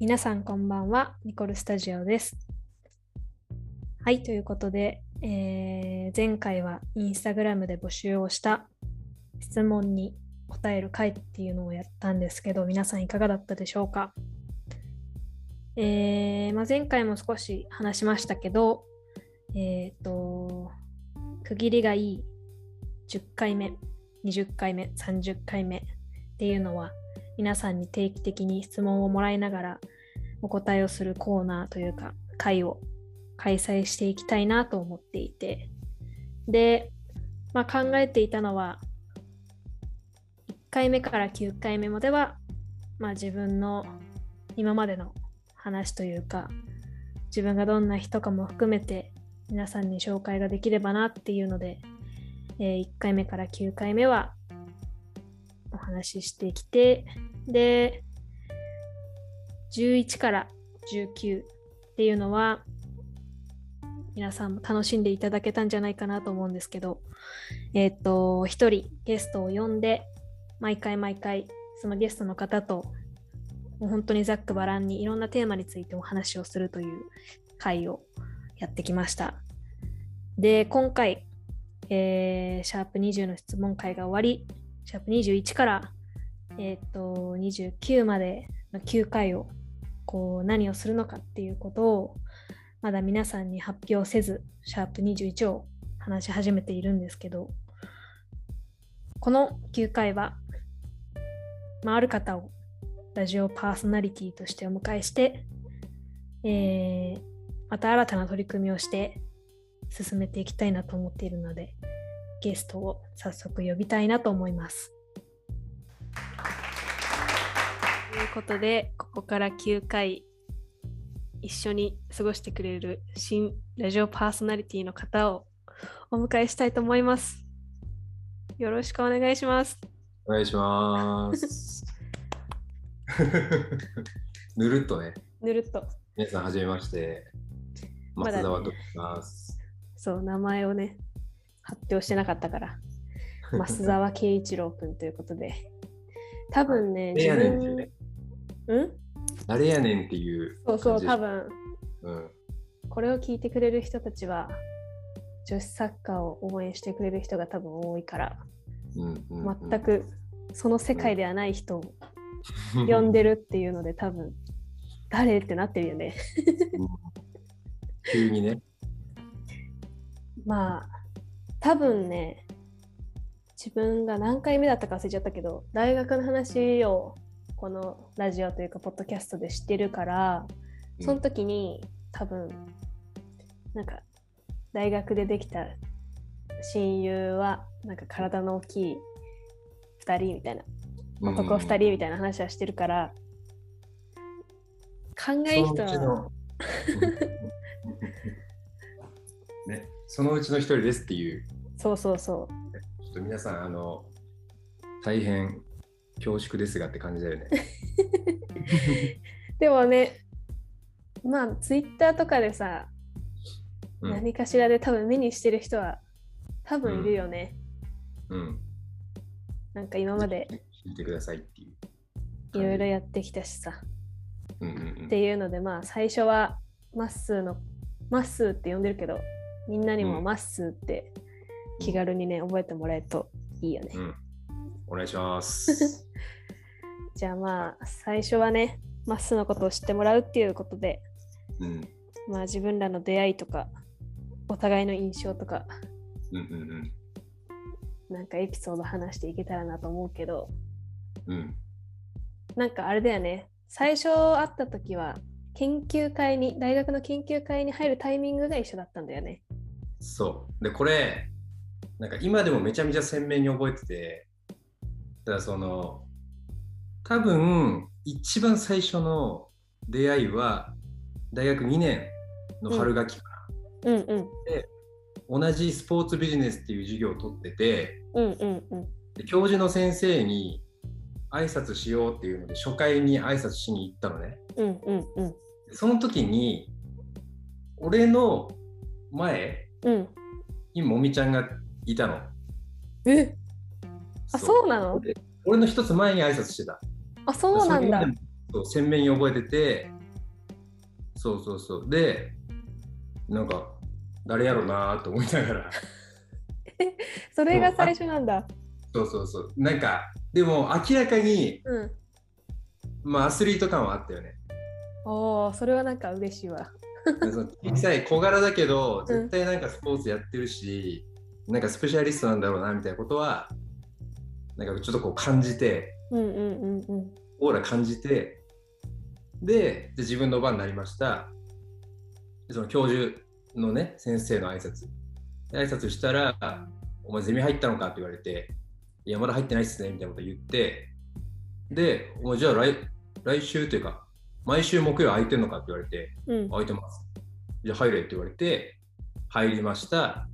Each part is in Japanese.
皆さんこんばんは、ニコルスタジオです。はい、ということで、えー前回はインスタグラムで募集をした質問に答える回っていうのをやったんですけど、皆さんいかがだったでしょうか、えーまあ、前回も少し話しましたけど、えっ、と、区切りがいい10回目、20回目、30回目っていうのは、皆さんに定期的に質問をもらいながらお答えをするコーナーというか会を開催していきたいなと思っていて。で、まあ、考えていたのは1回目から9回目までは、まあ、自分の今までの話というか自分がどんな人かも含めて皆さんに紹介ができればなっていうので、え1回目から9回目はお話ししてきてで11から19っていうのは皆さんも楽しんでいただけたんじゃないかなと思うんですけどえっ、と一人ゲストを呼んで毎回毎回そのゲストの方ともう本当にざっくばらんにいろんなテーマについてお話をするという回をやってきました。で今回、えーシャープ20の質問会が終わりシャープ21から、えー、と29までの9回をこう何をするのかっていうことをまだ皆さんに発表せずシャープ21を話し始めているんですけどこの9回は、まあ、ある方をラジオパーソナリティとしてお迎えして、えーまた新たな取り組みをして進めていきたいなと思っているのでゲストを早速呼びたいなと思います。ということで、ここから9回一緒に過ごしてくれる新ラジオパーソナリティの方をお迎えしたいと思います。よろしくお願いします。お願いします。ぬるっとね、ぬるっと。皆さんはじめまして。松沢と申します。そう、名前をね、発表してなかったから、増沢慶一郎君ということで、多分ね、誰やねんっていうん？誰やねんっていうそうそう、多分。うん。これを聞いてくれる人たちは女子サッカーを応援してくれる人が多分多いからうんうんうん、全くその世界ではない人を呼んでるっていうので多分誰ってなってるよね。うん。急にね。まあ多分ね自分が何回目だったか忘れちゃったけど大学の話をこのラジオというかポッドキャストで知ってるからその時に多分なんか大学でできた親友はなんか体の大きい2人みたいなうん。男2人みたいな話はしてるから考え人そのうちのは ね、そのうちの一人ですっていう、そうそうそちょっと皆さん、あの、大変恐縮ですがって感じだよね。う でもねまあツイッターとかでさ、うん何かしらで多分目にしてる人は多分いるよね、うん。なんか今まで聞いてくださいっていう。いろいろやってきたしさうんうんうんっていうのでまあ最初はまっすーのまっすーって呼んでるけどみんなにもうんまっすーって気軽にね覚えてもらえるといいよね、うん。お願いします。じゃあまあ最初はねまっすーのことを知ってもらうっていうことでうん。まあ自分らの出会いとかお互いの印象とかうんうんなんかエピソード話していけたらなと思うけどうん。うん。なんかあれだよね最初会った時は研究会に大学の研究会に入るタイミングが一緒だったんだよねそう。で、これ、なんか今でもめちゃめちゃ鮮明に覚えてて、だからその、多分、一番最初の出会いは、大学2年の春学期かうんうん。な、同じスポーツビジネスっていう授業を取ってて、うんうんうん。で教授の先生に挨拶しようっていうので、初回に挨拶しに行ったのね。うんうんうん。その時に、俺の前うん。にもみちゃんがいたの。え？あそうなの？で俺の一つ前に挨拶してた。あそうなんだそう鮮明に覚えててそうそうそうでなんか誰やろうなと思いながらそれが最初なんだ。そうそうそうなんかでも明らかに、うん。まあ、アスリート感はあったよねおお、それはなんか嬉しいわ。小さい小柄だけど絶対なんかスポーツやってるし、なんかスペシャリストなんだろうなみたいなことはなんかちょっとこう感じてうんうんうんうん。オーラ感じてでで自分の番になりましたでその教授のね先生の挨拶で挨拶したら「お前ゼミ入ったのか?」って言われて「いやまだ入ってないっすね」みたいなこと言ってで「お前じゃあ来来週というか毎週木曜空いてんのか?」って言われてうん「空いてます」じゃあ入れって言われて入りました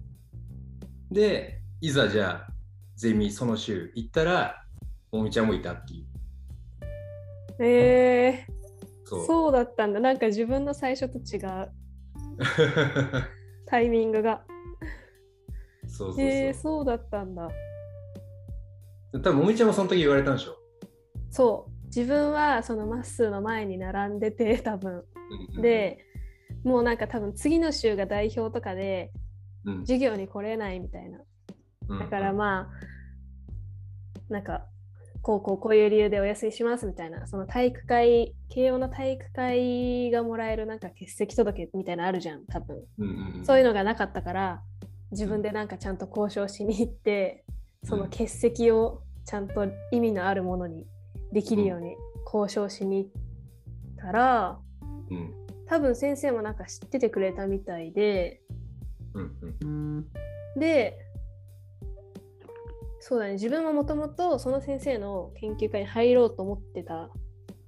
でいざじゃあゼミその週行ったらもみちゃんもいたっていうえー、そうそうだったんだ。なんか自分の最初と違う タイミングが。そうそう。えー、そうだったんだ。多分もみちゃんもその時言われたんでしょ？そう。自分はそのまっすーの前に並んでて多分。で、もうなんか多分次の週が代表とかでうん、授業に来れないみたいな。うんだからまあ、なんか、こうこうこういう理由でお休みしますみたいな、その体育会、慶応の体育会がもらえるなんか欠席届みたいなのあるじゃん、多分。うんうんうん、そういうのがなかったから、自分でなんかちゃんと交渉しに行って、その欠席をちゃんと意味のあるものにできるように交渉しに行ったら、うん。多分先生もなんか知っててくれたみたいで、うん。うん。で、そうだね、自分はもともとその先生の研究会に入ろうと思ってた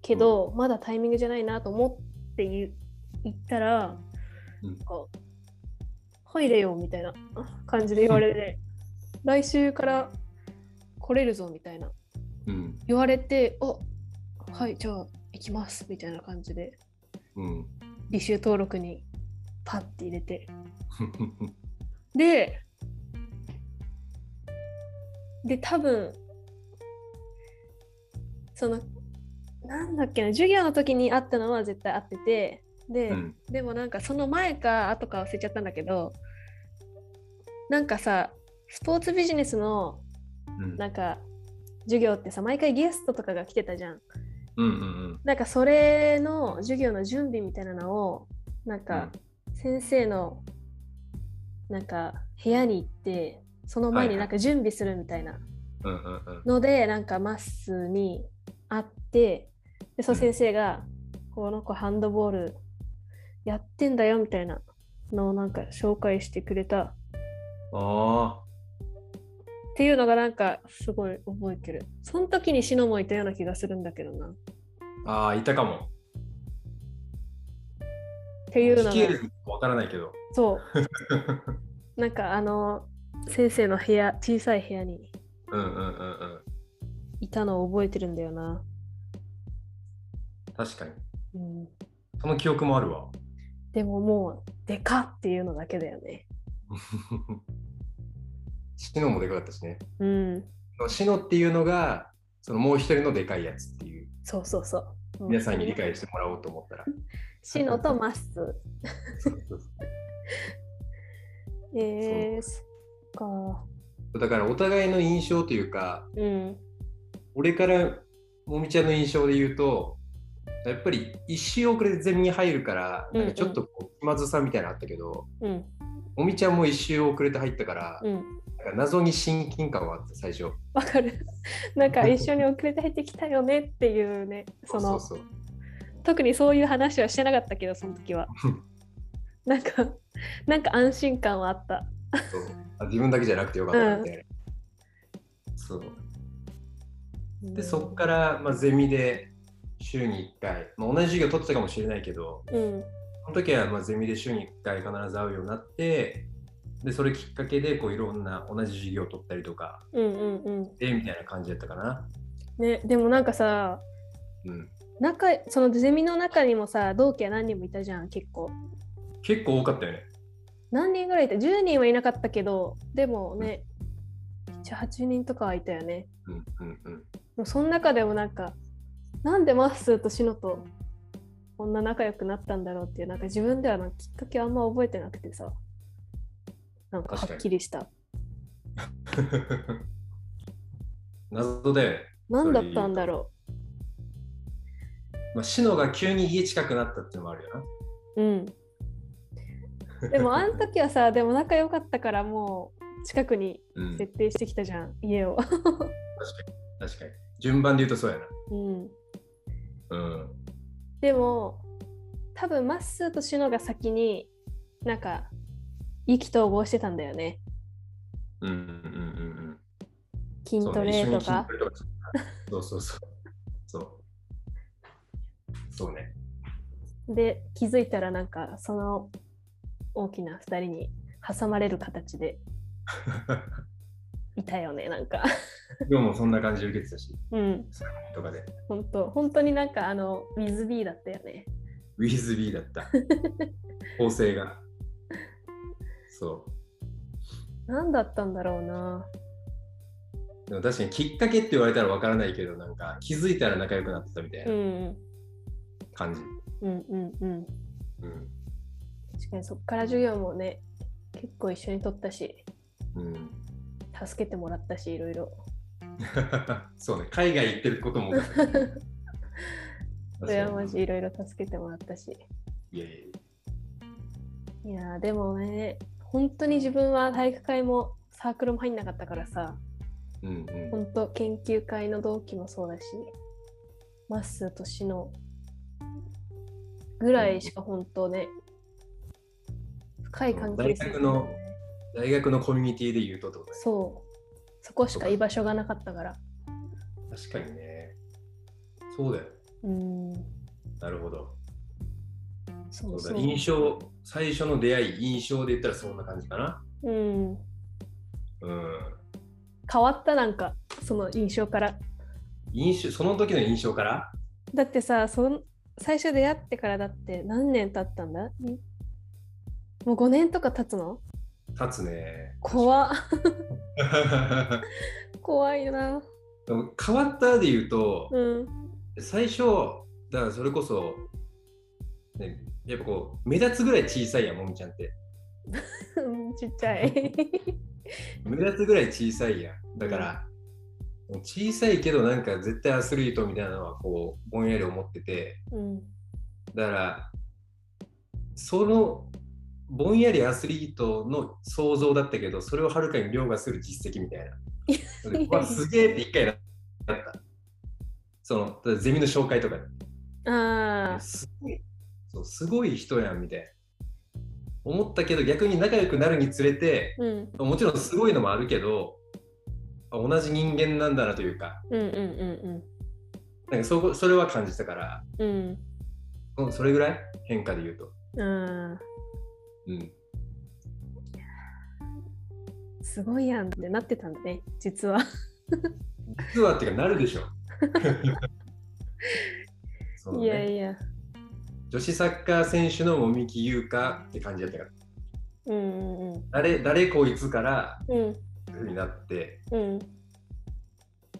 けど、まだタイミングじゃないなと思って言ったら、うん。入れよみたいな感じで言われて、来週から来れるぞみたいなうん。言われて、あはい、じゃあ行きますみたいな感じで、うん。履修登録にパッて入れて、で、で、多分、その、なんだっけな、授業の時に会ったのは絶対会ってて、で、うん。でもなんかその前か後か忘れちゃったんだけど、なんかさ、スポーツビジネスのうん。なんか授業ってさ、毎回ゲストとかが来てたじゃん。うんうんなんかそれの授業の準備みたいなのを、なんか先生のなんか部屋に行って、その前になんか準備するみたいなので、なんかマッスに会って、でその先生が、この子ハンドボールやってんだよみたいなのをなんか紹介してくれたあっていうのがなんかすごい覚えてる。その時にシノもいたような気がするんだけどな。っーあーいたかも。ていうのがからないけど。そう。なんかあの先生の部屋小さい部屋にうんうんうんうん。いたのを覚えてるんだよな。確かに。うん、その記憶もあるわ。でももうでかっていうのだけだよね。シノもでかかったしね。うん。シノっていうのが、そのもう一人のでかいやつっていう、そうそうそう。皆さんに理解してもらおうと思ったら。シノとマッス。そうそうそう えか。だからお互いの印象というか、うん。俺からもみちゃんの印象で言うと、やっぱり一周遅れでゼミに入るから、なんかちょっとこう気まずさみたいなのあったけど、うん。もみちゃんも一周遅れて入ったから、うん。なんか謎に親近感はあって最初。わかる。なんか一緒に遅れて入ってきたよねっていうね、その特にそういう話はしてなかったけど、その時は。なんか、なんか安心感はあった。あ自分だけじゃなくてよかったみたいな。そうでそっから、まあ、ゼミで週に1回、まあ、同じ授業取ってたかもしれないけどうん。その時はまあゼミで週に1回必ず会うようになってでそれきっかけでこういろんな同じ授業を取ったりとかうんうんうん。でみたいな感じだったかな。ね、でもなんかさ、うん、仲そのゼミの中にもさ、同期は何人もいたじゃん、結構。結構多かったよね。何人ぐらいいた ?10 人はいなかったけど、でもね、7、8人とかはいたよね。うんうんうんもうその中でもなんか、なんでマッスーとシノとこんな仲良くなったんだろうっていうなんか自分ではなんかきっかけあんま覚えてなくてさなんかはっきりした 謎だよね。何だったんだろまあ、シノが急に家近くなったっていうのもあるよな。ううん でもあの時はさでも仲良かったからもう近くにうん、設定してきたじゃん、家を確かに。確かに。順番で言うとそうやな。うんうん。でも多分マッスーとシノが先になんか意気投合してたんだよねうんうんうんうん筋うん。トレとかそうね一緒に筋トレとかそうそうそう。そう。そうね。で気づいたらなんかその大きな2人に挟まれる形で いたよねなんか今日もそんな感じで受けてたし、うんとかで。本当本当になんかあの水 B だったよねウィズビーだった。構成が。そう。何だったんだろうなでも確かにきっかけって言われたらわからないけど、なんか気づいたら仲良くなってたみたいうんな感じ。うんうんうんうん。確かにそっから授業もね結構一緒に取ったしうん。助けてもらったしいろいろそうね、海外行ってることも。それはマジいろいろ助けてもらったしいやいやでもね本当に自分は体育会もサークルも入んなかったからさや。うんうん。本当研究会の同期もそうだしマッスーとシノぐらいしか本当ね深い関係性。大学の大学のコミュニティで言うとってことね。そう。そこしか居場所がなかったから。確かにね。そうだよ。うん。なるほど。そうだ。印象、最初の出会い、印象で言ったらそんな感じかな。うん。うん。変わったなんかその印象から。印象、その時の印象から？だってさそん最初出会ってからだって何年経ったんだ？んもう5年とか経つの？立つね。怖っ。怖いな。変わったで言うと、うん。最初、だからそれこそ、ね、やっぱこう、目立つぐらい小さいやん、もみちゃんって。う んちっちゃい。目立つぐらい小さいやん。だから、小さいけどなんか絶対アスリートみたいなのはこう、ぼんやり思ってて、うん。だから、その、ぼんやりアスリートの想像だったけど、それをはるかに凌駕する実績みたいな。うわすげえって一回なった。その、だゼミの紹介とかで。ああすごいそうすごい人やんみたいな。思ったけど逆に仲良くなるにつれてうんもちろんすごいのもあるけどあ同じ人間なんだなというかうんうんうんなんかそこそれは感じたからうんうんそれぐらい？変化で言うと。うんうん、すごいやんってなってたんだね実は。実はっていうかなるでしょ。ね。いやいや。女子サッカー選手の籾木優香って感じだったから。うんうんうん。誰誰こいつからうん。になって。うん。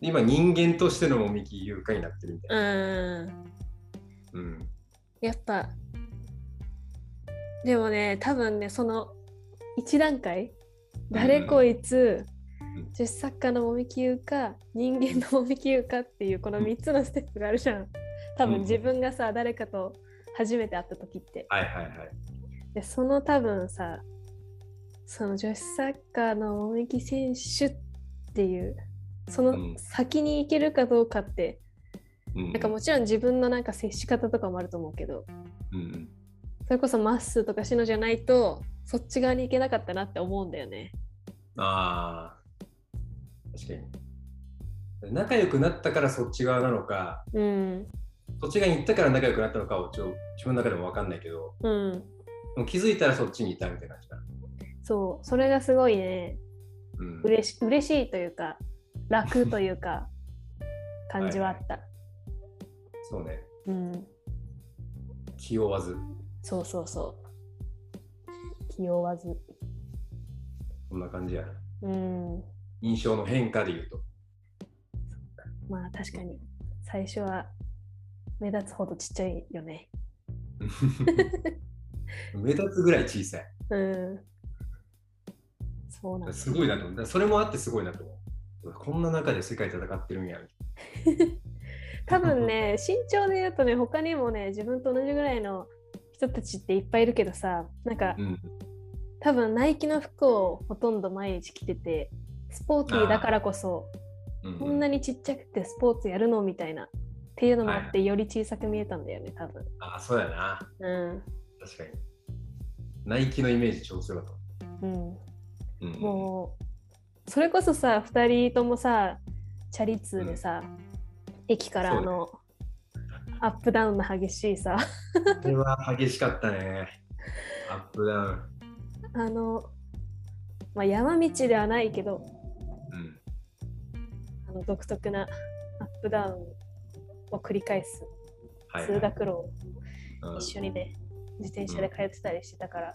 今人間としての籾木優香になってるみたいな。うんうん。やっぱでもね多分ねその一段階誰こいつ、うん。女子サッカーのもみきゆうか人間のもみきゆうかっていうこの3つのステップがあるじゃん。多うん。分自分がさ誰かと初めて会った時って。はいはいはい。でその多分さその女子サッカーのもみき選手っていうその先に行けるかどうかって、うん。なんかもちろん自分のなんか接し方とかもあると思うけど。うんうんそれこそマッスーとかシノじゃないとそっち側に行けなかったなって思うんだよね。ああ、確かに。仲良くなったからそっち側なのか、うん。そっち側に行ったから仲良くなったのかをちょ自分の中でも分かんないけど、うん。でも気づいたらそっちにいたみたいな感じかな。そう。それがすごいね、うん、うれし嬉しいというか、楽というか、感じはあった。そうね。うん。気負わず、そうそうそう。気負わず。こんな感じやな。うん。印象の変化で言うと。まあ確かに、最初は目立つほどちっちゃいよね。目立つぐらい小さい。うん。そうなんだすごいなと思う。それもあってすごいなと思う。こんな中で世界戦ってるんや。多分ね、身長で言うとね、他にもね、自分と同じぐらいの人たちっていっぱいいるけどさ、なんか、うん。多分ナイキの服をほとんど毎日着てて、スポーティーだからこそ、うんこんなにちっちゃくてスポーツやるのみたいな。っていうのもあって、より小さく見えたんだよね、多分。あ、そうやな。うん。確かに。ナイキのイメージ超強かった。うん。うん、もう、それこそさ、2人ともさ、チャリ通でさ、駅からあの、アップダウンの激しいさ、これは激しかったね。アップダウン。あの、まあ、山道ではないけど、うん。あの独特なアップダウンを繰り返すはい、通学路をうん一緒にね、自転車で通ってたりしてたから、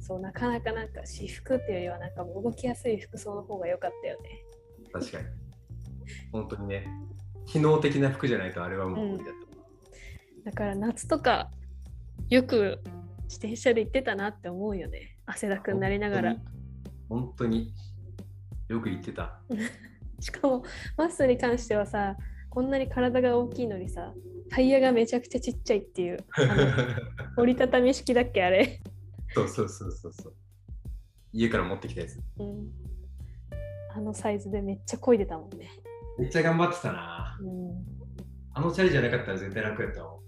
そう、なかなかなんか私服っていうよりはなんか動きやすい服装の方が良かったよね。確かに。本当にね、機能的な服じゃないとあれはもう無理だった。だから夏とかよく自転車で行ってたなって思うよね。汗だくになりながら。本当によく言ってた。しかもマッスーに関してはさ、こんなに体が大きいのにさ、タイヤがめちゃくちゃちっちゃいっていう、折りたたみ式だっけあれ。そうそうそうそうそう。家から持ってきたやつ。うん、あのサイズでめっちゃ漕いでたもんね。めっちゃ頑張ってたな。うん、あのチャリじゃなかったら絶対楽やったわ。本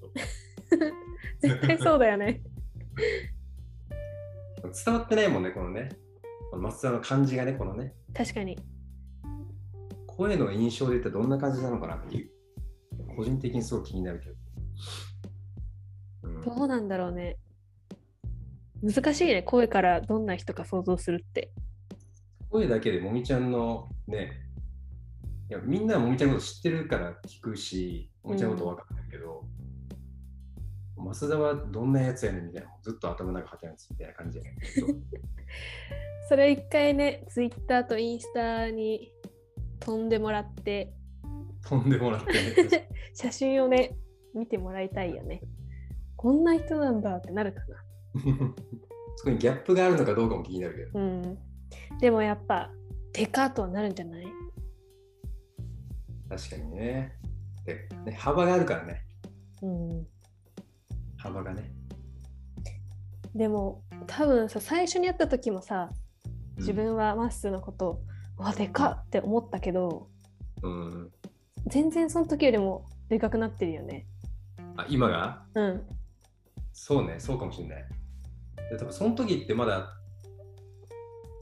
絶対そうだよね。当 伝わってないもんね、このね。この松田の感じがね、このね。確かに。声の印象で言ったらどんな感じなのかなっていう。個人的にすごい気になるけど。うんどうなんだろうね。難しいね、声からどんな人か想像するって。声だけでもみちゃんのね、いやみんなはもみちゃんのこと知ってるから聞くし、もみちゃんのこと分かってるけど、増田はどんなやつやねんみたいな、ずっと頭の中はてなんですみたいな感じやねんけど。それ一回ね、ツイッターとインスタに飛んでもらって、飛んでもらってね。写真をね、見てもらいたいよね。こんな人なんだってなるかな。そこにギャップがあるのかどうかも気になるけど。うん。でもやっぱ、デカとはなるんじゃない？確かにね。でね幅があるからね。うん。幅がね。でも、多分さ、最初に会った時もさ、うん自分はマッスーのこと、わ、でかっって思ったけど、うん。全然その時よりもでかくなってるよね。あ、今が？うん。そうね、そうかもしれない。で多分その時ってまだ、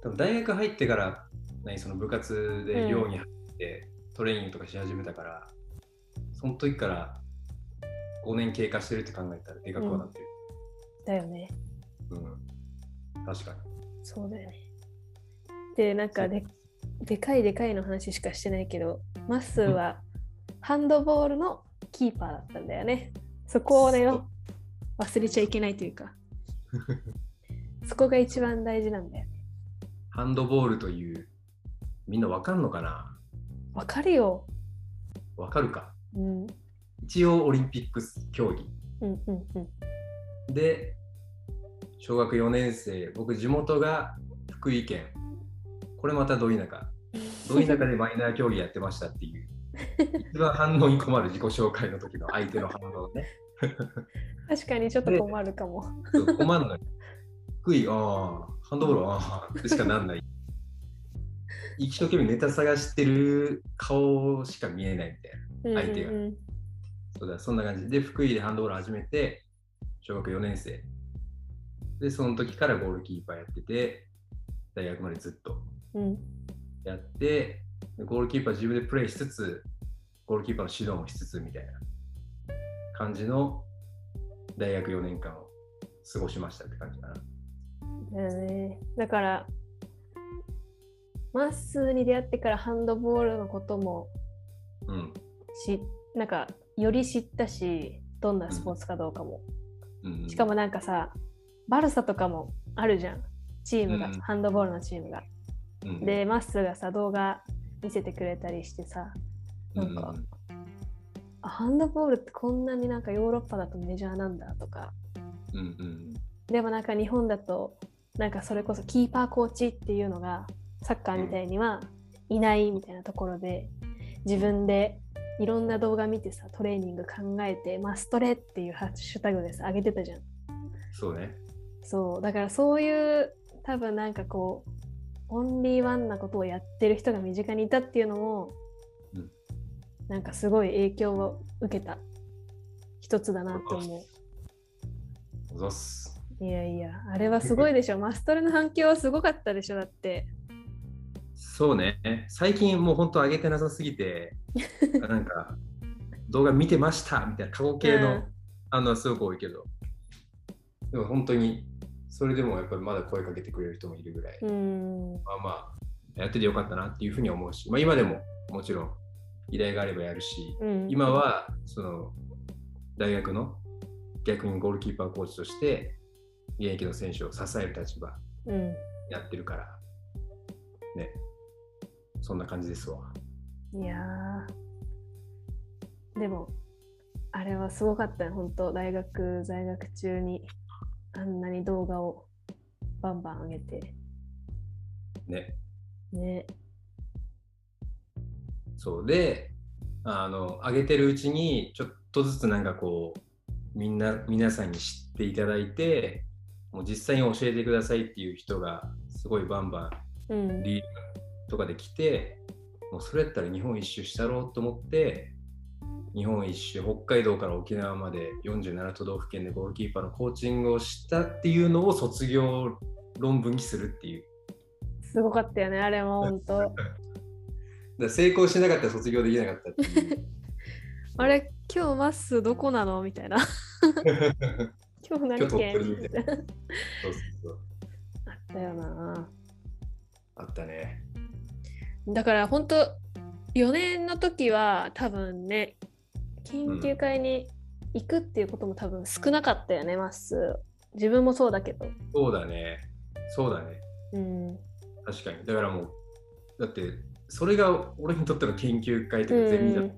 多分大学入ってから、何その部活で寮に入って、トレーニングとかし始めたから、その時から5年経過してるって考えたらでかくはなってる。だよね。うん。確かに。そうだよね。で、なんかで、でかいでかいの話しかしてないけど、マッスーはハンドボールのキーパーだったんだよね。そこをね、忘れちゃいけないというか、そこが一番大事なんだよね。ハンドボールという、みんなわかんのかな？わかるよ。わかるかうん、うん、一応オリンピック競技。うん、うん。で、小学4年生、僕地元が福井県。これまたど田舎。ど田舎でマイナー競技やってましたっていう。一番反応に困る自己紹介の時の相手の反応ね。確かにちょっと困るかも。困るのよ。福井、ああ、ハンドボール、ああ、ってしかなんない。一生懸命ネタ探してる顔しか見えないみたいな。相手がうんうんそうだ、そんな感じで、福井でハンドボール始めて、小学4年生。で、その時からゴールキーパーやってて、大学までずっとうん、うんやって、でゴールキーパー自分でプレーしつつ、ゴールキーパーの指導もしつつみたいな感じの大学4年間を過ごしましたって感じかな。だよね。だから、マッスーに出会ってからハンドボールのこともうん。し、なんか、より知ったし、どんなスポーツかどうかも。うんうん、しかもなんかさ、バルサとかもあるじゃん。チームが、うんハンドボールのチームが。うん、で、マッスーがさ、動画見せてくれたりしてさ、なんかハンドボールってこんなになんかヨーロッパだとメジャーなんだとかうんうんでもなんか日本だとなんかそれこそキーパーコーチっていうのがサッカーみたいにはいないみたいなところで自分でいろんな動画見てさトレーニング考えてマストレっていうハッシュタグでさ上げてたじゃん。そうね。そう。だからそういう多分なんかこうオンリーワンなことをやってる人が身近にいたっていうのも、うん。なんかすごい影響を受けた。一つだなと思。う。いやいやあれはすごいでしょ。マストレの反響はすごかったでしょだってそうね。最近もう本当上げてなさすぎて、なんか動画見てましたみたいな過去形の、うん。あのすごく多いけど、でも本当にそれでもやっぱりまだ声かけてくれる人もいるぐらい、うん。まあまあやっててよかったなっていうふうに思うし、まあ、今でももちろん依頼があればやるし、うん。今はその大学の逆にゴールキーパーコーチとして現役の選手を支える立場うん。やってるから。ねそんな感じですわ。いやーでもあれはすごかったよ本当。大学在学中にあんなに動画をバンバン上げて。ね。ね。そうであの上げてるうちにちょっとずつなんかこうみんな皆さんに知っていただいてもう実際に教えてくださいっていう人がすごいバンバンうん。リーグとかで来てもうそれやったら日本一周したろうと思って日本一周北海道から沖縄まで47都道府県でゴールキーパーのコーチングをしたっていうのを卒業論文にするっていう。すごかったよねあれも本当。だ成功しなかったら卒業できなかったっていう。あれ今日マッスどこなのみたいな。今日何県？取みたいな。そうそうそう。あったよな。あったねだから本当4年の時は多分ね研究会に行くっていうことも多分少なかったよね、まっすー。自分もそうだけど。そうだね。そうだね。うん。確かに。だからもうだってそれが俺にとっての研究会というかゼミだった。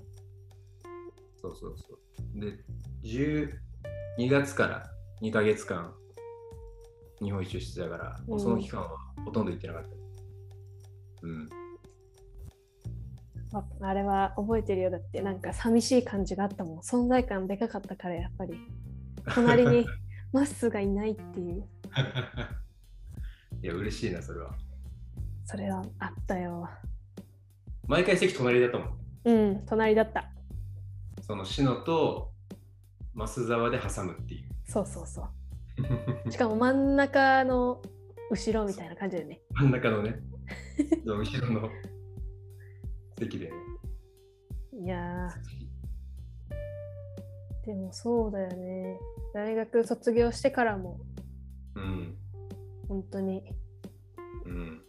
そうそうそう。で、12月から2ヶ月間、日本一周してたから、もうその期間はほとんど行ってなかった。うん。ああれは覚えてるよだってなんか寂しい感じがあったもん。存在感でかかったからやっぱり。隣に マッスーがいないっていう。いや、嬉しいな、それは。それはあったよ。毎回席隣だったもん。うん隣だった。その篠と増沢で挟むっていう。そうそうそう。しかも真ん中の後ろみたいな感じでね。真ん中のね、後ろの席でね。いやー。でもそうだよね。大学卒業してからも。うん。本当に。うん。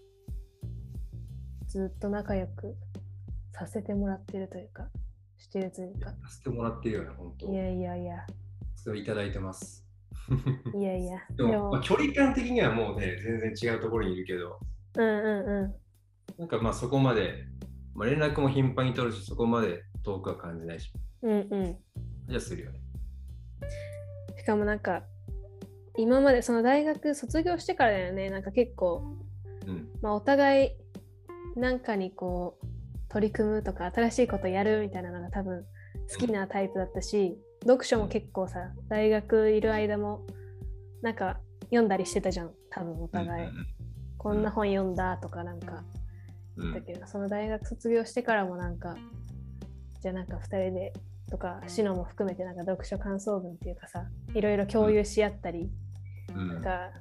ずっと仲良くさせてもらってるというかしてるというか。させてもらってるよね、本当。いやいやいや。それいただいてます。いやいや。でも、まあ、距離感的にはもうね、全然違うところにいるけど、うんうんうなんかまあそこまで、まあ、連絡も頻繁に取るし、そこまで遠くは感じないし、んうんうん。じゃあするよね。しかもなんか今までその大学卒業してからだよね。なんか結構、うん。まあ、お互いなんかにこう取り組むとか新しいことやるみたいなのが多分好きなタイプだったし読書も結構さ大学いる間もなんか読んだりしてたじゃん。多分お互い、うんこんな本読んだとかなんか。うんうんだけど、その大学卒業してからもなんかじゃあなんか2人でとかシノも含めてなんか読書感想文っていうかさいろいろ共有し合ったり、うん。なんか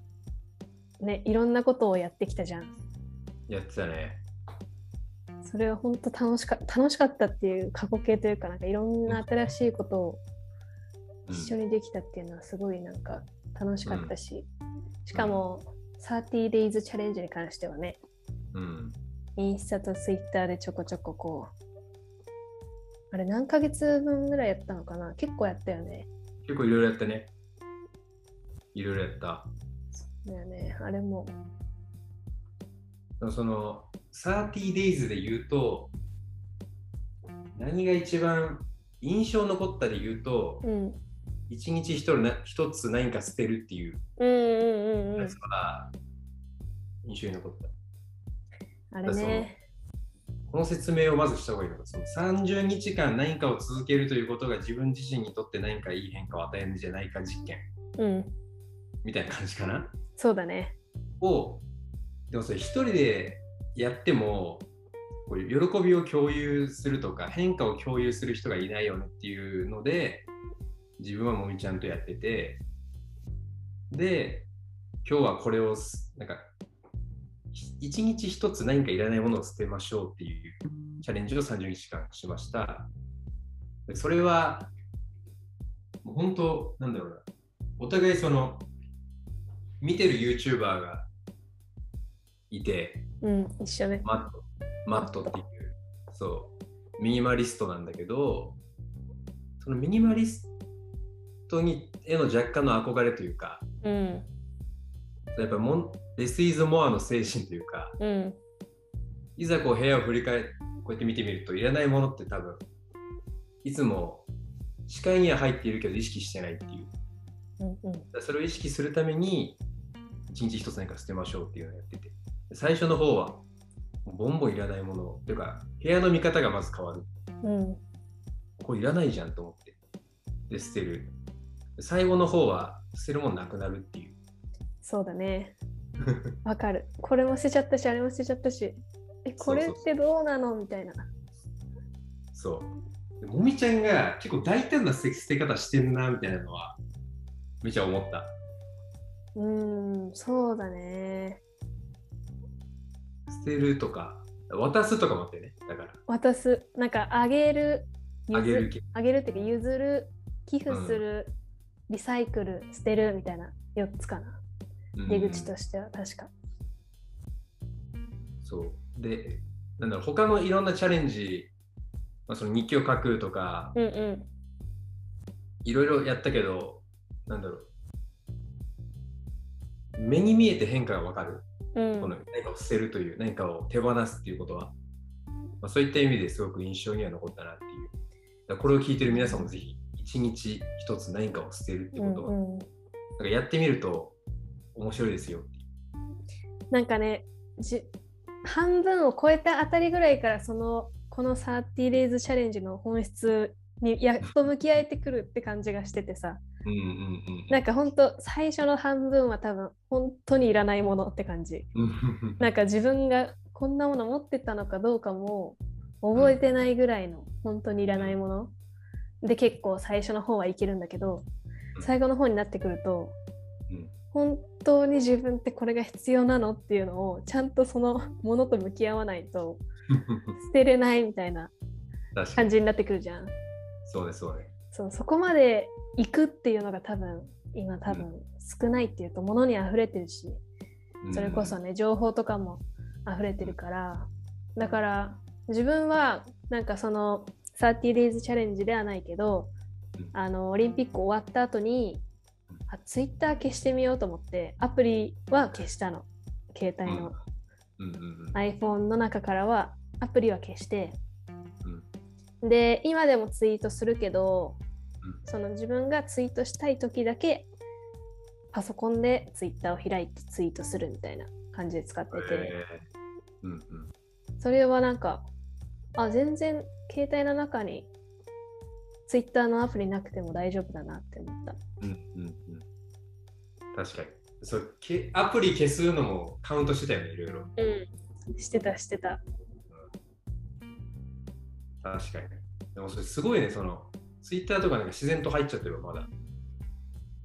ねいろんなことをやってきたじゃん。やってたね。それは本当楽しか楽しかったっていう過去形というかなんかいろんな新しいことをうん。一緒にできたっていうのはすごいなんか楽しかったし、しかも 30days チャレンジに関してはねうん。インスタとツイッターでちょこちょここうあれ何ヶ月分ぐらいやったのかな？結構やったよね結構いろいろやったね。いろいろやった。だよねあれもその 30days で言うと、何が一番印象残ったで言うと、うん。一日一人な一つ何か捨てるっていううんうんうんうんやつ。は印象に残った。あれね。この説明をまずした方がいいのか、その30日間何かを続けるということが自分自身にとって何かいい変化を与えるんじゃないか実験うん。みたいな感じかな。そうだね。を、でもそれ一人でやっても、こういう喜びを共有するとか変化を共有する人がいないよねっていうので、自分はもみちゃんとやってて、で、今日はこれをす、なんか、ひ一日一つ何かいらないものを捨てましょうっていうチャレンジを30日間しました。でそれは、もう本当、なんだろうな、お互いその、見てる YouTuber がいて、うん、一緒ね。マット、マットっていう、そう、ミニマリストなんだけど、そのミニマリストにへの若干の憧れというか、うん。やっぱもん、レスイズモアの精神というか、うん。いざこう部屋を振り返こうやって見てみると、いらないものって多分、いつも視界には入っているけど意識してないっていう。うんうん。それを意識するために、一日一つ何か捨てましょうっていうのをやってて、最初の方は、ボンボンいらないものっていうか、部屋の見方がまず変わる。うん。これいらないじゃんと思って。で、捨てる。最後の方は、捨てるもんなくなるっていう。そうだね。わかる。これも捨てちゃったし、あれも捨てちゃったし。え、これってどうなの？みたいな。そう。でもみちゃんが結構大胆な捨て捨て方してんなみたいなのは、めちゃ思った。うーん、そうだね。捨てるとか、渡すとかもあってね。だから、渡す、なんかあげる、あげる譲あげるっていうか譲る、寄付する、リサイクル、捨てるみたいな4つかな。うん出口としては確か。そう。で、なんだろう、他のいろんなチャレンジ、まあ、その日記を書くとか、うんうん。いろいろやったけど、なんだろう。目に見えて変化がわかる。うんこの何かを捨てるという、何かを手放すっていうことは、まあ、そういった意味ですごく印象には残ったなっていう。これを聞いてる皆さんもぜひ、一日一つ何かを捨てるってうことは、んうん、なんかやってみると面白いですよ。なんかねじ半分を超えたあたりぐらいからそのこの 30days チャレンジの本質にやっと向き合えてくるって感じがしててさ。うんうんうん。なんか本当最初の半分は多分本当にいらないものって感じ。うん。なんか自分がこんなもの持ってたのかどうかも覚えてないぐらいの本当にいらないもの。で結構最初の方はいけるんだけどうん。最後の方になってくるとうん本当に自分ってこれが必要なのっていうのをちゃんとそのものと向き合わないと 捨てれないみたいな。感じになってくるじゃん。そうです、そうです。そうそこまで行くっていうのが多分今多分少ないっていうと物に溢れてるしそれこそね情報とかも溢れてるからだから自分はなんかその 30days チャレンジではないけどうんあのオリンピック終わった後にあ Twitter 消してみようと思ってアプリは消したの。携帯の、うん。うんうん iPhone の中からはアプリは消して、で今でもツイートするけど、うん。その自分がツイートしたい時だけパソコンでツイッターを開いてツイートするみたいな感じで使ってて、えー。うんうん。それはなんかあ全然携帯の中にツイッターのアプリなくても大丈夫だなって思った。うんうんうん確かに。そうけアプリ消すのもカウントしてたよねいろいろ。うん、してたしてた。確かに。でもそれすごいねそのツイッターとかなんか自然と入っちゃってるわまだ。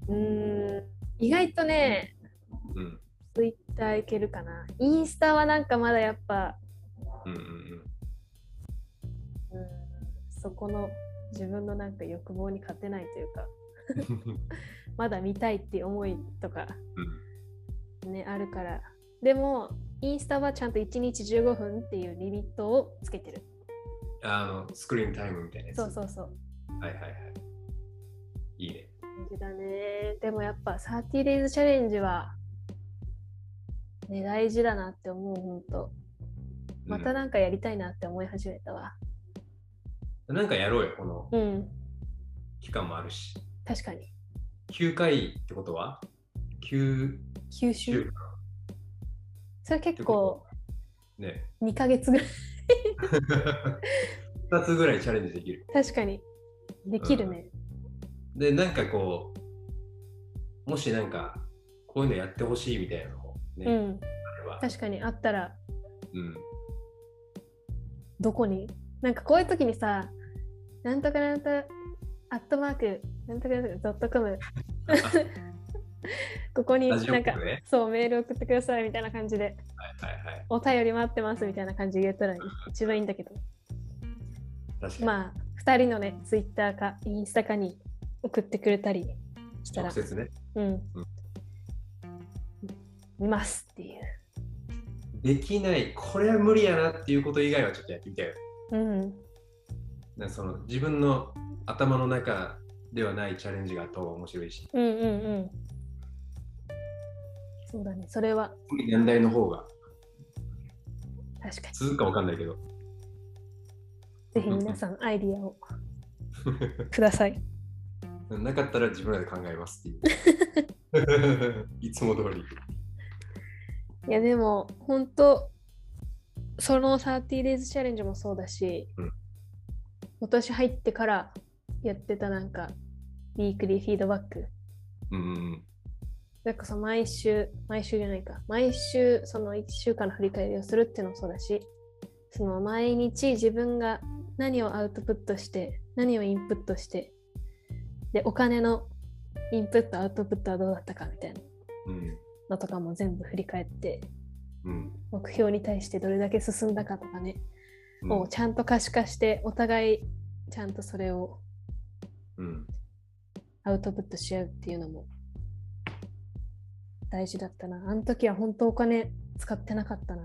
うーん。意外とねうん。ツイッターいけるかな。インスタはなんかまだやっぱ、うんうんうん。うん、そこの自分のなんか欲望に勝てないというか、まだ見たいって思いとかね、あるから。でも、インスタはちゃんと1日15分っていうリミットをつけてる。あのスクリーンタイムみたいなやつそうそうそう。はいはいはいいいねだね。でもやっぱ 30days チャレンジは、ね、大事だなって思う、ほんと。またなんかやりたいなって思い始めたわ。なんかやろうよ、このうん。期間もあるし。確かに。9回ってことは ?9 九週州。それ結構ね。2ヶ月ぐらい。2つぐらいチャレンジできる。確かに。できるね。で、なんかこう、もしなんか、こういうのやってほしいみたいなのもね、うん。確かにあったらうん。どこに？なんかこういう時にさ、なんとかなんと、アットマーク、なんとかドットコム。ここになんか、ねそうメール送ってくださいみたいな感じではいはいはい。お便り待ってますみたいな感じで言えたら一番いいんだけど。まあ2人のねツイッターかインスタかに送ってくれたりしたら直接ね。うん見ますっていうできない、これは無理やなっていうこと以外はちょっとやってみたいよ。うんなその自分の頭の中ではないチャレンジがあった方が面白いし、うんうんうん。そうだね。それは。年代の方が。確かに。続くかわかんないけど。ぜひ皆さんアイディアを。ください。なかったら自分らで考えますっていう。いつも通り。いやでも本当その 30days チャレンジもそうだし、うん今年入ってからやってたなんかウィークリーフィードバックうんうん。なんかさ毎週毎週じゃないか。毎週その1週間の振り返りをするっていうのもそうだしその毎日自分が何をアウトプットして何をインプットしてでお金のインプットアウトプットはどうだったかみたいなうん。のとかも全部振り返ってうん。目標に対してどれだけ進んだかとかね、うんをちゃんと可視化してお互いちゃんとそれをうん。アウトプットし合うっていうのも大事だったな。あの時は本当お金使ってなかったな。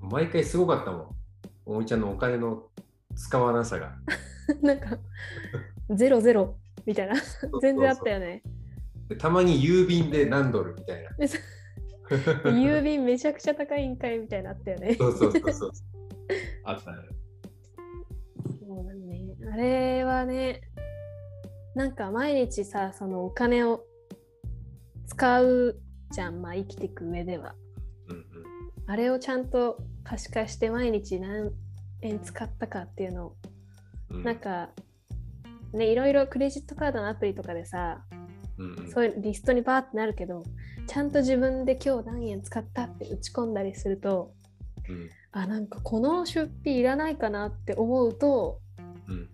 毎回すごかったもん。おもみちゃんのお金の使わなさが。なんかゼロゼロみたいな。全然あったよね。でたまに郵便で何ドルみたいな。郵便めちゃくちゃ高いんかいみたいなのあったよね。そうそうそうそう。あったね。そうだね。あれはね、なんか毎日さ、そのお金を使うじゃん、まあ生きていく上では。うんあれをちゃんと可視化して毎日何円使ったかっていうのを、うん。なんか、ね、いろいろクレジットカードのアプリとかでさ、うんうん、そういうリストにバーってなるけど、ちゃんと自分で今日何円使ったって打ち込んだりすると、うんあ、なんかこの出費いらないかなって思うと、うん。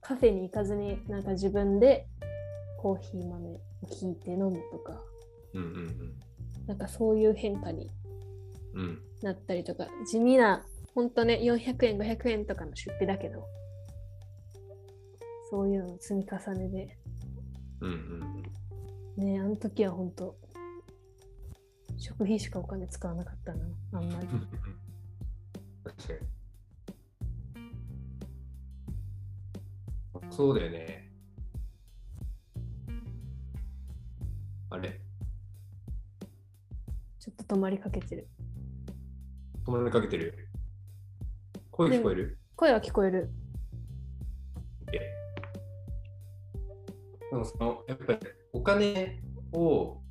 カフェに行かずになんか自分でコーヒー豆をひいて飲むとか。うんうんなんかそういう変化にうん。うんなったりとか。地味なほんとね400円500円とかの出費だけどそういうのの積み重ねで。うんうん。ねあの時はほんと食費しかお金使わなかったなあんまり。う ん確かに。そうだよね。あれ？ちょっと止まりかけてる。止まりかけてる？声聞こえる？声は聞こえる。えでもそのやっぱりお金を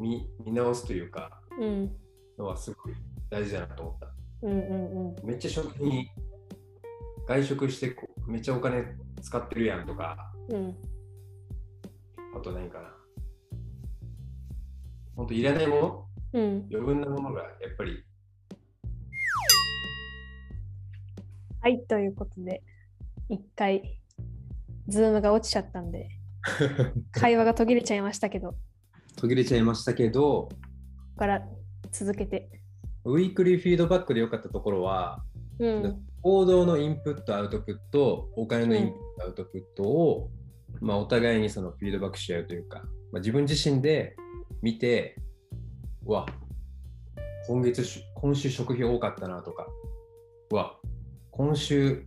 見見直すというかうん。のはすごい大事だなと思った。うんうんうん。めっちゃ食費に外食してめっちゃお金使ってるやんとか、うん。あと何かな。本当いらないもの？うん。余分なものがやっぱり。はい、ということで、一回、ズームが落ちちゃったんで、会話が途切れちゃいましたけど、こ途切れちゃいましたけど、こから続けて。ウィークリーフィードバックで良かったところは、うん。行動のインプット、アウトプット、お金のインプット、アウトプットを、まあ、お互いにそのフィードバックし合うというか、まあ、自分自身で見て、うわ、今月し、今週食費多かったなとか、うわ、今週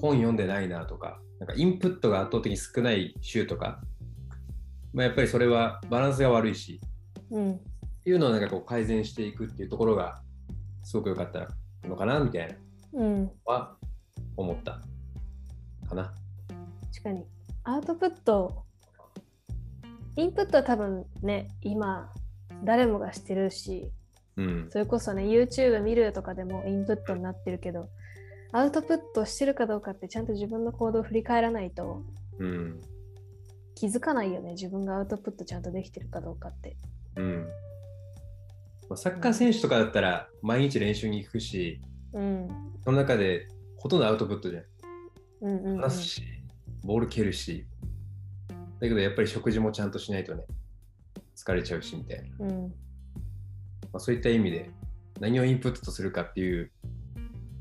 本読んでないなとか、なんかインプットが圧倒的に少ない週とか、まあ、やっぱりそれはバランスが悪いし、うん。っていうのをなんかこう改善していくっていうところがすごく良かったのかなみたいなうん。は思ったかな。確かに。アウトプット、インプットは多分ね、今、誰もがしてるし、うん。それこそね、YouTube 見るとかでもインプットになってるけど、アウトプットしてるかどうかってちゃんと自分の行動を振り返らないとうん。気づかないよね。自分がアウトプットちゃんとできてるかどうかって。うん。まあサッカー選手とかだったら毎日練習に行くし、うん。その中でほとんどアウトプットじゃん。うんうん、うん。話すし、ボール蹴るし。だけどやっぱり食事もちゃんとしないとね、疲れちゃうしみたいな。うん。まあ、そういった意味で何をインプットとするかっていう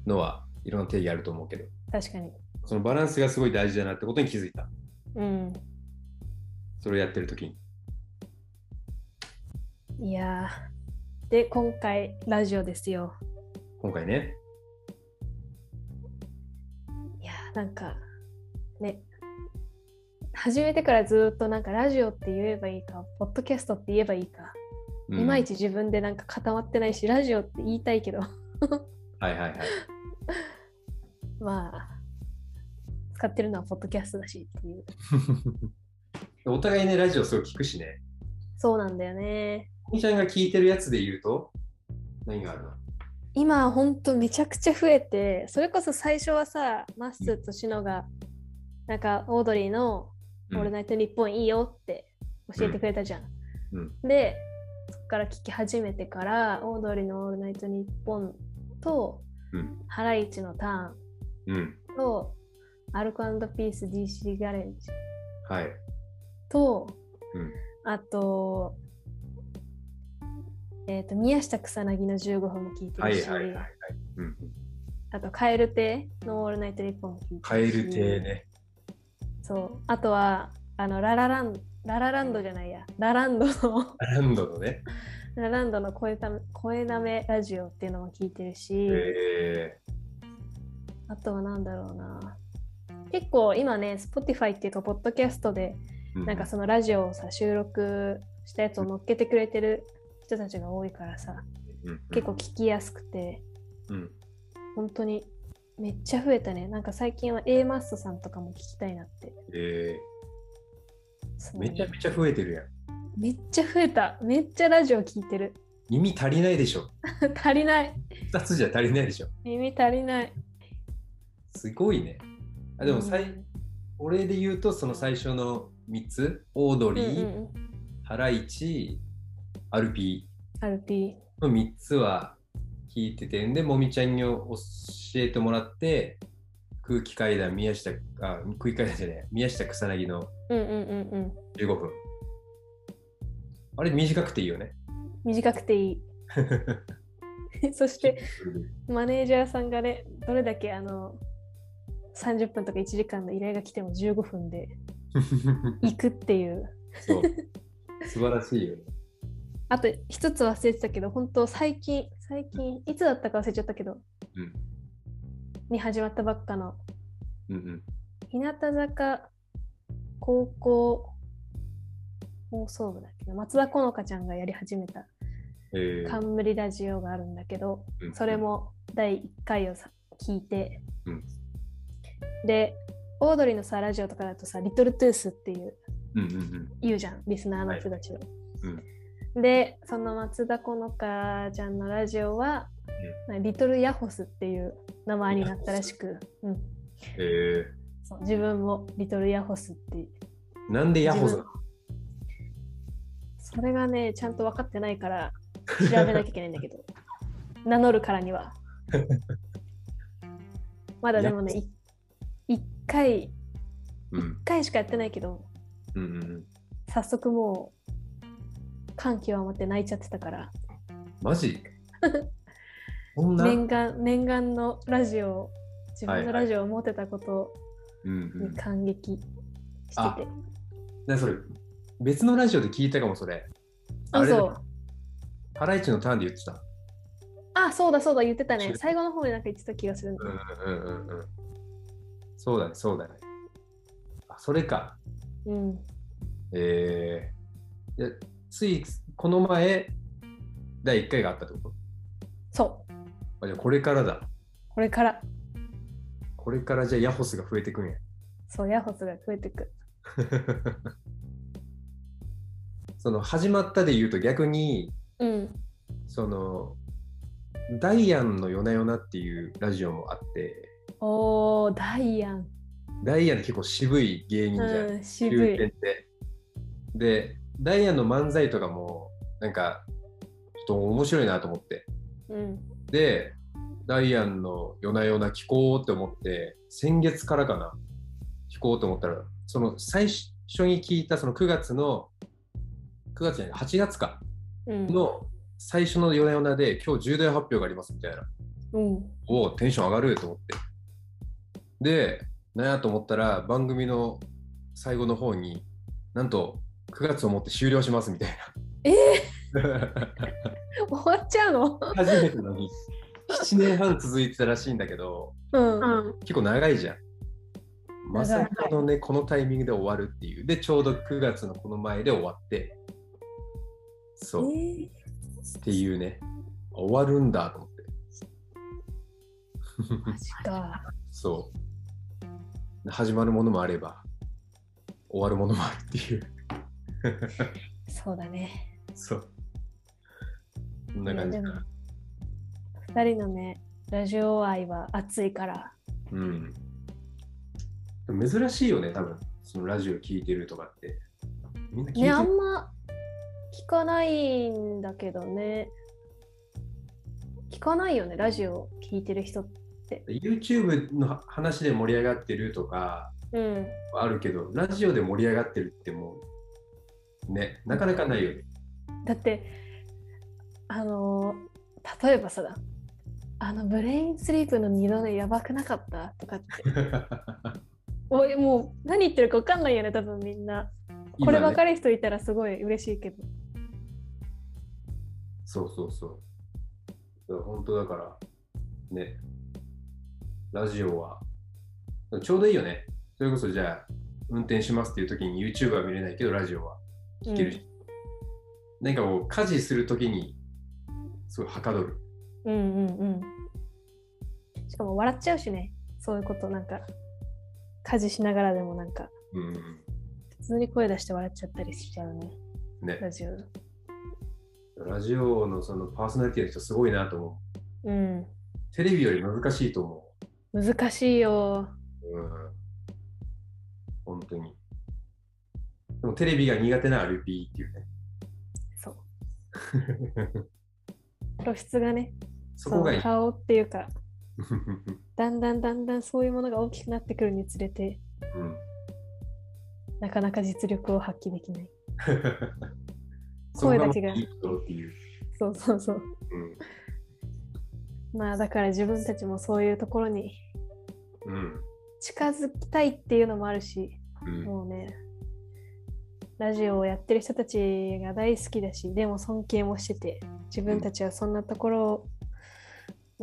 のはいろんな定義あると思うけど、確かに。そのバランスがすごい大事だなってことに気づいた。うん。それをやってる時に。いやー。で、今回、ラジオですよ。今回ね。いやー、なんか、ね。始めてからずっとなんかラジオって言えばいいか、ポッドキャストって言えばいいか、うんいまいち自分でなんか固まってないし、ラジオって言いたいけど、はいはいはい。まあ、使ってるのはポッドキャストだしっていう。お互いね、ラジオすごい聞くしね。そうなんだよね。みちゃんが聞いてるやつで言うと、何があるの？今ほんとめちゃくちゃ増えてそれこそ最初はさマッスーとシノがなんかオードリーの「オールナイトニッポンいいよ」って教えてくれたじゃん。うんでそこから聞き始めてからオードリーの「オールナイトニッポン」とうん。ハライチのタうん。ーンとアルコピース DC ガレージはい。とうん。あとえっ、と宮下草薙の15分も聞いてはいるし、はいはいはい。うん。あと、カエル亭のオールナイトリッポンも聞いてるしカエル亭。ね。そう。あとは、あの、ララランド、ララランドじゃないや、ラランドの、ランドのね。ラランドの声ため声なめラジオっていうのも聞いてるし、えあとはなんだろうな。結構今ね、Spotify っていうか、ポッドキャストで、ー、なんかそのラジオをさ、収録したやつを乗っけてくれてる人たちが多いからさ、うん、結構聞きやすくて、うん。本当にめっちゃ増えたね。なんか最近は A マストさんとかも聞きたいなって。えー、めちゃめちゃ増えてるやん。めっちゃ増えた。めっちゃラジオ聞いてる。耳足りないでしょ。足りない。2つじゃ足りないでしょ。耳足りない。すごいね。あでもさい、うん俺で言うとその最初の3つ、オードリー、うんうんうんハライチ、アルピアルピーの3つは聞いててんで、もみちゃんに教えてもらって、空気階段、宮下、あ、空気階段じゃない、宮下草薙のー。うんうんうんうん。15分。あれ短くていいよね。短くていい。そして、マネージャーさんがね、どれだけあの、30分とか1時間の依頼が来ても15分で 行くっていう。そう。素晴らしいよね。あと一つ忘れてたけど、本当最近、最近、いつだったか忘れちゃったけど、うん。に始まったばっかの、うんうん。日向坂高校放送部だっけど、松田好花ちゃんがやり始めたえー冠ラジオがあるんだけど、うんそれも第1回をさ聞いて、うんで、オードリーのさ、ラジオとかだとさ、リトルトゥースっていううんうんうん。言うじゃん、リスナーの人たちは。うん。で、その松田好花ちゃんのラジオは、リトルヤホスっていう名前になったらしく、うん、え。そう自分もリトルヤホスって。ー、なんでヤホーズなの？それがね、ちゃんと分かってないから調べなきゃいけないんだけど、名乗るからには。まだでもね、回、うん。一回しかやってないけど、うんうんうん。早速もう、感極まって泣いちゃってたから、マジ？念願、念願のラジオを、自分のラジオを持ってたことうんうん。に感激してあて。なそれ別のラジオで聞いたかもそれ。あ、あれだそう。ハライチのターンで言ってた。あ、そうだそうだ、言ってたね。最後の方でなんか言ってた気がするんだうんうんうんうんそうだねそうだねあそれかうん。えー、いやついこの前第1回があったってこと？そう。あじゃあこれからだこれから。ここれからじゃあヤホスが増えてくんや。そう、ヤホスが増えてく。その始まったで言うと逆にうん。そのダイアンの夜な夜なっていうラジオもあっておー、ダイアン。ダイアンって結構渋い芸人じゃん、うん、渋中い。堅で。でダイアンの漫才とかもなんかちょっと面白いなと思ってうん。でダイアンの夜な夜な聞こうって思って先月からかな聞こうと思ったらその最初に聞いたその9月の9月じゃない8月かうん。の最初の夜な夜なで今日重大発表がありますみたいなうん。おおテンション上がると思ってでなんやと思ったら番組の最後の方になんと9月をもって終了しますみたいえなー、終わっちゃうの？初めてのに7年半続いてたらしいんだけどうん。うん。結構長いじゃん。まさかのねこのタイミングで終わるっていう。でちょうど9月のこの前で終わって。そう、えっていうね。終わるんだと思って。ー、マジか。そう始まるものもあれば終わるものもあるっていうそうだね。そうこんな感じかいやでも二人のね、ラジオ愛は熱いから。うん珍しいよね多分そのラジオ聞いてるとかってみんな聞いてね、あるんま聞かないんだけどね。聞かないよね、ラジオ聞いてる人。YouTube の話で盛り上がってるとかあるけどラジオで盛り上がってるってもうねなかなかないよね。だって、あのー例えばさ、あのブレインスリープの二度寝やばくなかった？とかって。おいもう何言ってるか分かんないよね、多分みんな。これ分かるる人いたらすごい嬉しいけど。そうそう。そう本当だから。ねラジオは。ちょうどいいよね。それこそじゃあ運転しますっていう時に YouTube は見れないけどラジオは。聞けるし、なんかこう家事する時にすごいはかどる。うんうんうん。しかも笑っちゃうしね、そういうことなんか、家事しながらでもなんか、うん普通に声出して笑っちゃったりしちゃうね、ね。ラジオ。ラジオのそのパーソナリティの人すごいなと思う。うん。テレビより難しいと思難しいよ。ううん。本当に。でもテレビが苦手な RP っていうね。そう。露出がね、そこがいい。顔っていうか、だんだんだんだんそういうものが大きくなってくるにつれて、うん。なかなか実力を発揮できない。声だけが。そうそうそう。うんまあだから自分たちもそういうところにうん。近づきたいっていうのもあるし、うん。もうね、ラジオをやってる人たちが大好きだし、でも尊敬もしてて、自分たちはそんなところ、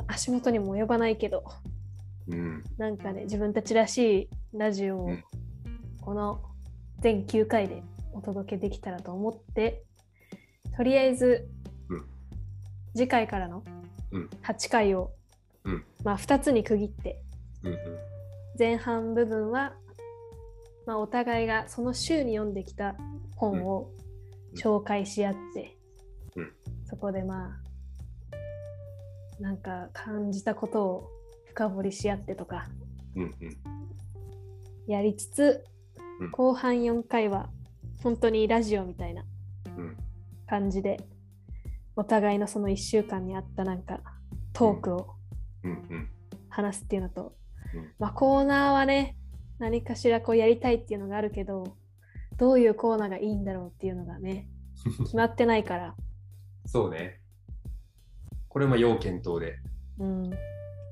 足元にも及ばないけど、うん。なんかね、自分たちらしいラジオをうん。この全9回でお届けできたらと思って、とりあえずうん。次回からのうん8回を、うん。まあ2つに区切って、うん前半部分は、まあ、お互いがその週に読んできた本をうん。紹介し合って、うん。そこでまあなんか感じたことを深掘りし合ってとかうんうん。やりつつ、うん。後半4回は本当にラジオみたいなうん。感じでお互いのその1週間にあったなんかトークをうん。うん話すっていうのと、うん。まあコーナーはね何かしらこうやりたいっていうのがあるけどどういうコーナーがいいんだろうっていうのがね 決まってないから、そうね。これも要検討で。うん、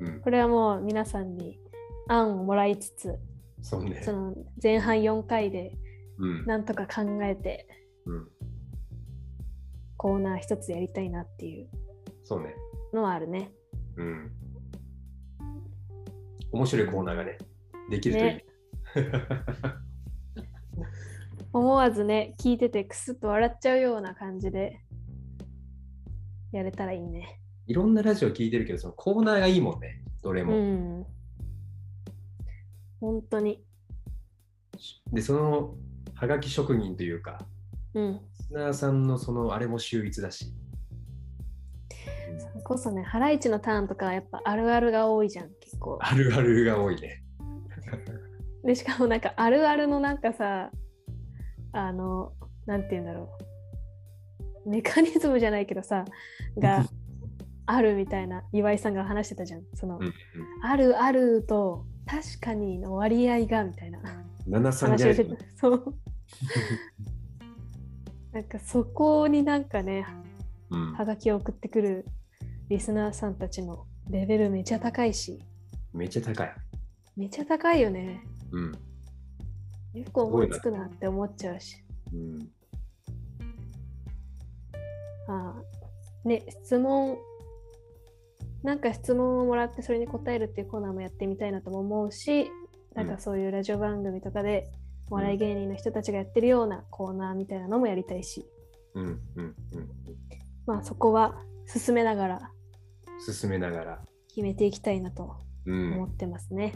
うん。これはもう皆さんに案をもらいつつそうね。その前半4回でうん。なんとか考えてうんコーナー一つやりたいなっていうそうねのはあるね。うん面白いコーナーがねできるといい、ね思わずね聞いててクスッと笑っちゃうような感じでやれたらいいね。いろんなラジオ聞いてるけどそのコーナーがいいもんねどれうも、ん。本当に。で、そのはがき職人というか、うん。ナーさんのそのあれも秀逸だし。それこそね、ハライチのターンとかやっぱあるあるが多いじゃん、結構。あるあるが多いね。で、しかもなんかあるあるのなんかさ、あの、なんて言うんだろう。メカニズムじゃないけどさ、があるみたいな岩井さんが話してたじゃん。その、うんうんあるあると確かにの割合がみたいな七三じゃない。そう。なんかそこになんかね、うんはがきを送ってくるリスナーさんたちのレベルめちゃ高いし、めっちゃ高い。めちゃ高いよね。うん。よく思いつくなって思っちゃうし。うん。ああね、質問、なんか質問をもらってそれに答えるっていうコーナーもやってみたいなとも思うし、なんかそういうラジオ番組とかで、お笑い芸人の人たちがやってるようなコーナーみたいなのもやりたいし、うん。うん。うん。まあそこは進めながら進めながら。決めていきたいなとうん。思ってますね。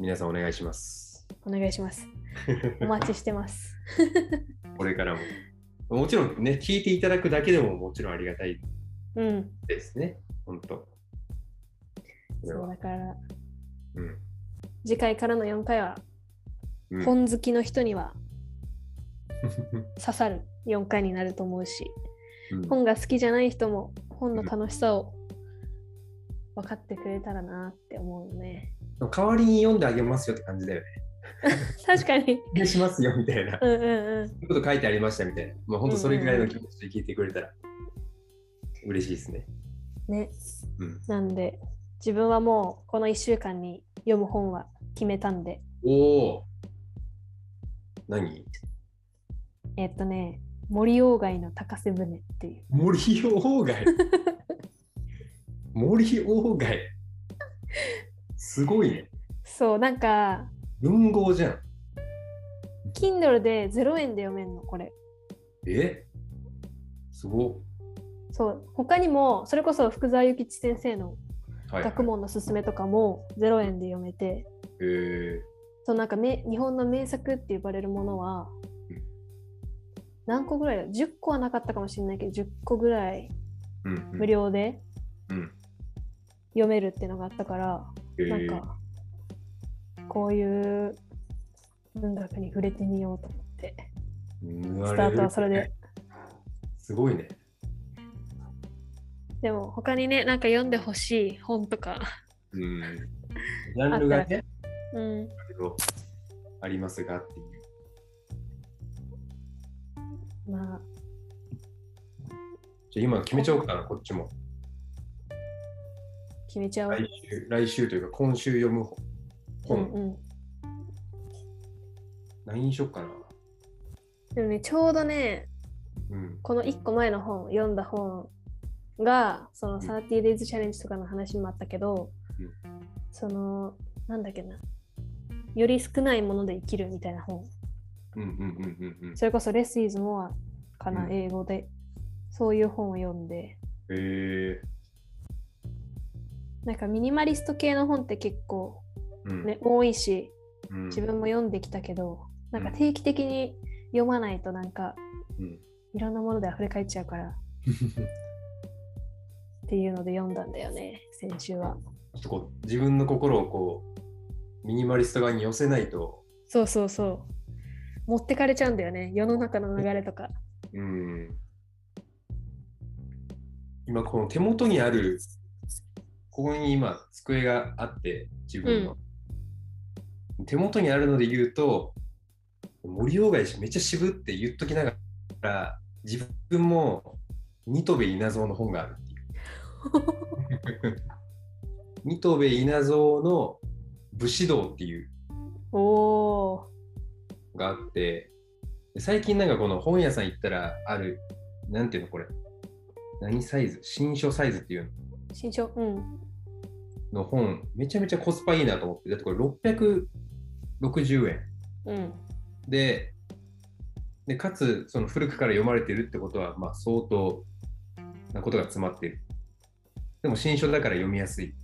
皆さんお願いします。お願いします。お待ちしてます。これからも。もちろんね、聞いていただくだけでももちろんありがたいうん。ですね。本当。これそうは。だから、うん。次回からの4回は、うん本好きの人には 刺さる4回になると思うし、うん本が好きじゃない人も本の楽しさを分かってくれたらなって思うね。代わりに読んであげますよって感じだよね。確かに。しますよみたいな。うんうんうん。こと書いてありましたみたいな。まあ本当それぐらいの気持ちで聞いてくれたら嬉しいですね。ね。うん。なんで、自分はもうこの1週間に読む本は決めたんで、おお。何？えっとね、森鴎外の高瀬舟っていう。森鴎外？森鴎外。すごいね。そう、なんか、文豪じゃん。Kindle で0円で読めんの、これ。え？すごそう、他にも、それこそ福沢諭吉先生の学問のすすめとかも0円で読めて、えそうなんかめ日本の名作って呼ばれるものはうん何個ぐらいだ ?10 個はなかったかもしれないけど10個ぐらい無料でうん。読めるっていうのがあったから、えーなんかこういう文学に触れてみようと思ってススタートはそれで。すごいね。でも他にねなんか読んでほしい本とか、うん。ジャンルがね、うん、いろありますがっていう。まあじゃあ今決めちゃおうかな、こっちも。決めちゃおう。来週、来週というか今週読むうん本、うん、何にしよっかな。でもねちょうどねうん。この1個前の本読んだ本がその 30days チャレンジとかの話にもあったけど、うんそのなんだっけなより少ないもので生きるみたいな本。それこそ Less is more かな、うん英語でそういう本を読んで。へえ。なんかミニマリスト系の本って結構うん。ね、多いしうん。自分も読んできたけど、なんか定期的に読まないとなんかうん。いろんなもので溢れ返っちゃうから っていうので読んだんだよね先週は。ちょっとこう自分の心をこうミニマリスト側に寄せないと、そうそうそう。持ってかれちゃうんだよね。世の中の流れとか。うん、今この手元にあるここに今机があって自分の、手元にあるので言うと森鴎外めっちゃ渋って言っときながら自分も新戸部稲造の本があるっていう新戸部稲造の武士道っていうおおがあってで最近なんかこの本屋さん行ったらあるなんていうのこれ。何サイズ？新書サイズっていうー、新書？うん。のの本。めちゃめちゃコスパいいなと思って。だってこれ660円。うん。ででかつその古くから読まれてるってことはまあ相当なことが詰まってる。でも新書だから読みやすい。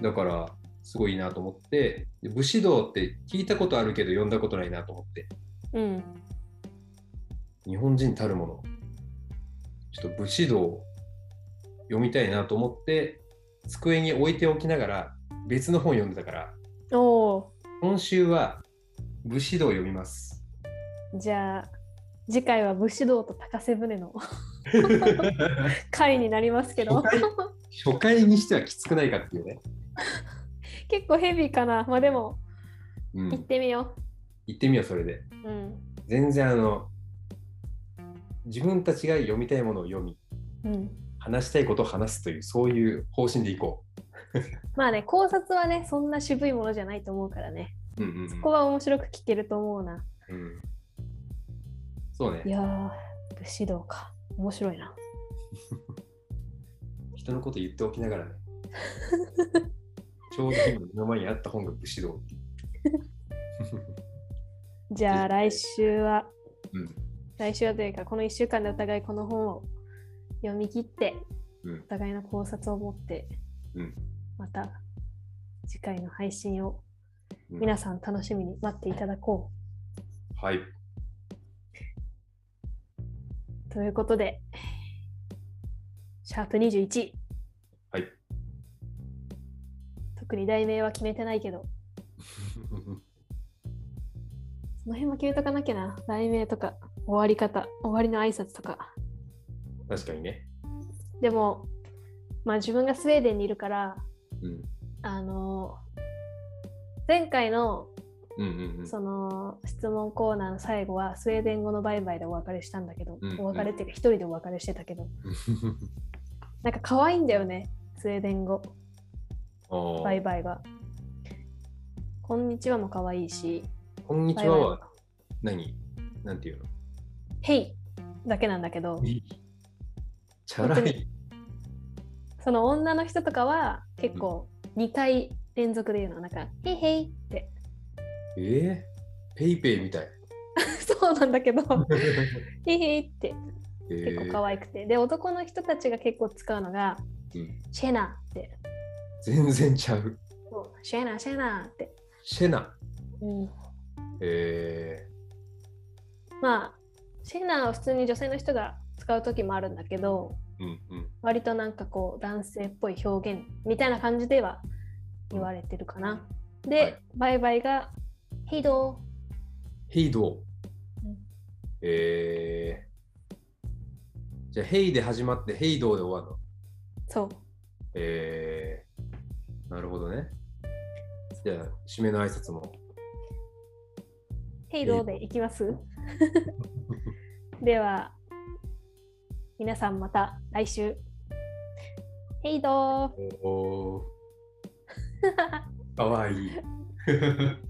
だからすごいいいなと思って、で武士道って聞いたことあるけど読んだことないなと思って、うん。日本人たるもの、ちょっと武士道を読みたいなと思って、机に置いておきながら別の本読んでたから、おお。今週は武士道を読みます。じゃあ、次回は武士道と高瀬舟の 回になりますけど初回にしてはきつくないかっていうね。結構ヘビーかな。まあでも、うん、行ってみよ行ってみよう、それで。う。うん。全然あの、自分たちが読みたいものを読み、うん。話したいことを話すという、そういう方針でいこ まあね、考察はね、そんな渋いものじゃないと思うからね。う。うんうんうんここは面白く聞けると思うな。うんそうねい。やー、武士道か。面白いな。人のこと言っておきながらね。ちょうど今目の前にあった本が武士道。じゃあ来週は、うん来週はというか、この1週間でお互いこの本を読み切って、うんお互いの考察を持って、うんまた次回の配信をうん皆さん楽しみに待っていただこはい。う。ということで、シャープ21。特に題名は決めてないけど、その辺も決めとかなきゃな。題名とか、終わり方、終わりの挨拶とか。確かにね。でも、まあ自分がスウェーデンにいるから、うん。あの前回の。その質問コーナーの最後はスウェーデン語のバイバイでお別れしたんだけど、うんうんお別れっていうか一人でお別れしてたけど、なんか可愛いんだよね、スウェーデン語、バイバイが。こんにちはも可愛いし、こんにちはは何？なんていうの？ Hej。だけなんだけど、チャラい。その女の人とかは結構2回連続で言うの、なんか、ヘイヘイって。えー、ペイペイみたい。そうなんだけど、ヘイヘイって。えー。結構可愛くて。で、男の人たちが結構使うのが、うん。シェナって。全然ちゃう。そうシェナ、シェナって。シェナ。うん、えまあ、シェナは普通に女性の人が使う時もあるんだけど、ー、うんうん。割となんかこう男性っぽい表現みたいな感じでは言われてるかな。で、はいバイバイが、ヘイドー。ヘイドー。うんえー、じゃあ、ヘイで始まって、ヘイドーで終わるの？そう。えー、なるほどね。じゃあ、締めの挨拶も。ヘイドーでいきますでは、皆さんまた来週。ヘイドー、かわいい。